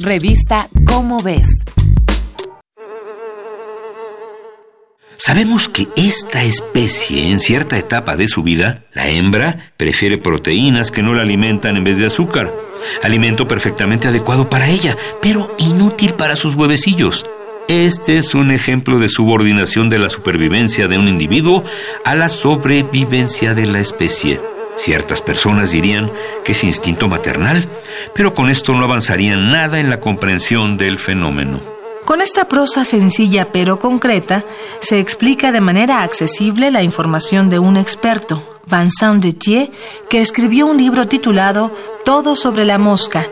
Revista Cómo ves. Sabemos que esta especie, en cierta etapa de su vida, la hembra, prefiere proteínas que no la alimentan en vez de azúcar. Alimento perfectamente adecuado para ella, pero inútil para sus huevecillos. Este es un ejemplo de subordinación de la supervivencia de un individuo a la sobrevivencia de la especie. Ciertas personas dirían que es instinto maternal, pero con esto no avanzarían nada en la comprensión del fenómeno. Con esta prosa sencilla pero concreta, se explica de manera accesible la información de un experto, Vincent Detier, que escribió un libro titulado Todo sobre la mosca,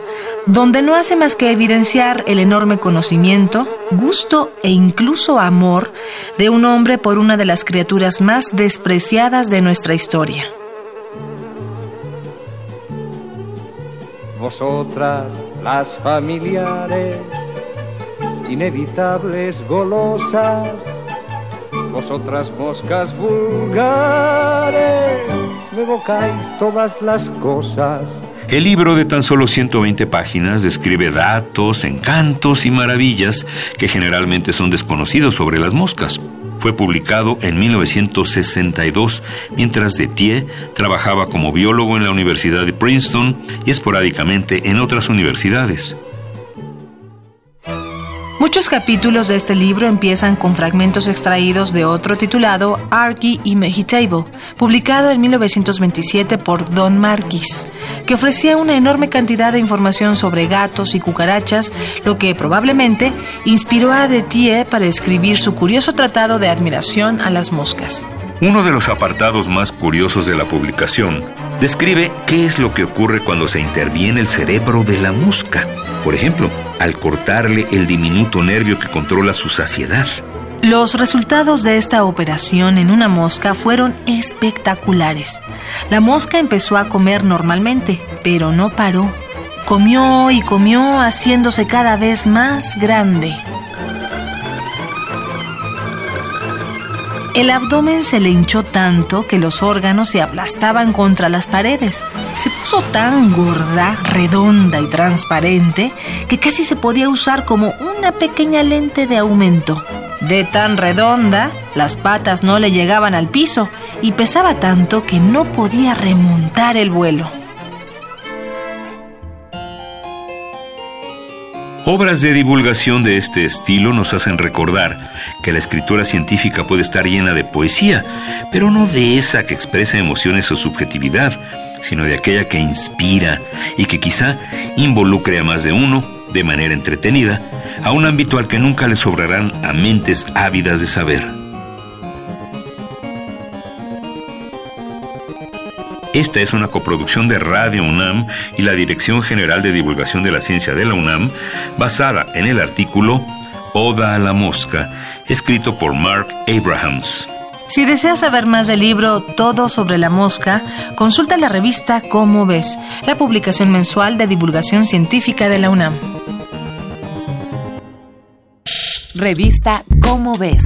donde no hace más que evidenciar el enorme conocimiento, gusto e incluso amor de un hombre por una de las criaturas más despreciadas de nuestra historia. Vosotras, las familiares, inevitables golosas, vosotras moscas vulgares, me evocáis todas las cosas. El libro de tan solo 120 páginas describe datos, encantos y maravillas que generalmente son desconocidos sobre las moscas. Fue publicado en 1962, mientras Detier trabajaba como biólogo en la Universidad de Princeton y esporádicamente en otras universidades. Muchos capítulos de este libro empiezan con fragmentos extraídos de otro titulado Archie y Mehitable, publicado en 1927 por Don Marquis, que ofrecía una enorme cantidad de información sobre gatos y cucarachas, lo que probablemente inspiró a Detier para escribir su curioso tratado de admiración a las moscas. Uno de los apartados más curiosos de la publicación describe qué es lo que ocurre cuando se interviene el cerebro de la mosca. Por ejemplo, al cortarle el diminuto nervio que controla su saciedad. Los resultados de esta operación en una mosca fueron espectaculares. La mosca empezó a comer normalmente, pero no paró. Comió y comió haciéndose cada vez más grande. El abdomen se le hinchó tanto que los órganos se aplastaban contra las paredes. Se puso tan gorda, redonda y transparente que casi se podía usar como una pequeña lente de aumento. De tan redonda, las patas no le llegaban al piso y pesaba tanto que no podía remontar el vuelo. Obras de divulgación de este estilo nos hacen recordar que la escritura científica puede estar llena de poesía, pero no de esa que expresa emociones o subjetividad, sino de aquella que inspira y que quizá involucre a más de uno, de manera entretenida, a un ámbito al que nunca le sobrarán a mentes ávidas de saber. Esta es una coproducción de Radio UNAM y la Dirección General de Divulgación de la Ciencia de la UNAM, basada en el artículo Oda a la Mosca, escrito por Mark Abrahams. Si deseas saber más del libro Todo sobre la mosca, consulta la revista Cómo ves, la publicación mensual de divulgación científica de la UNAM. Revista Cómo ves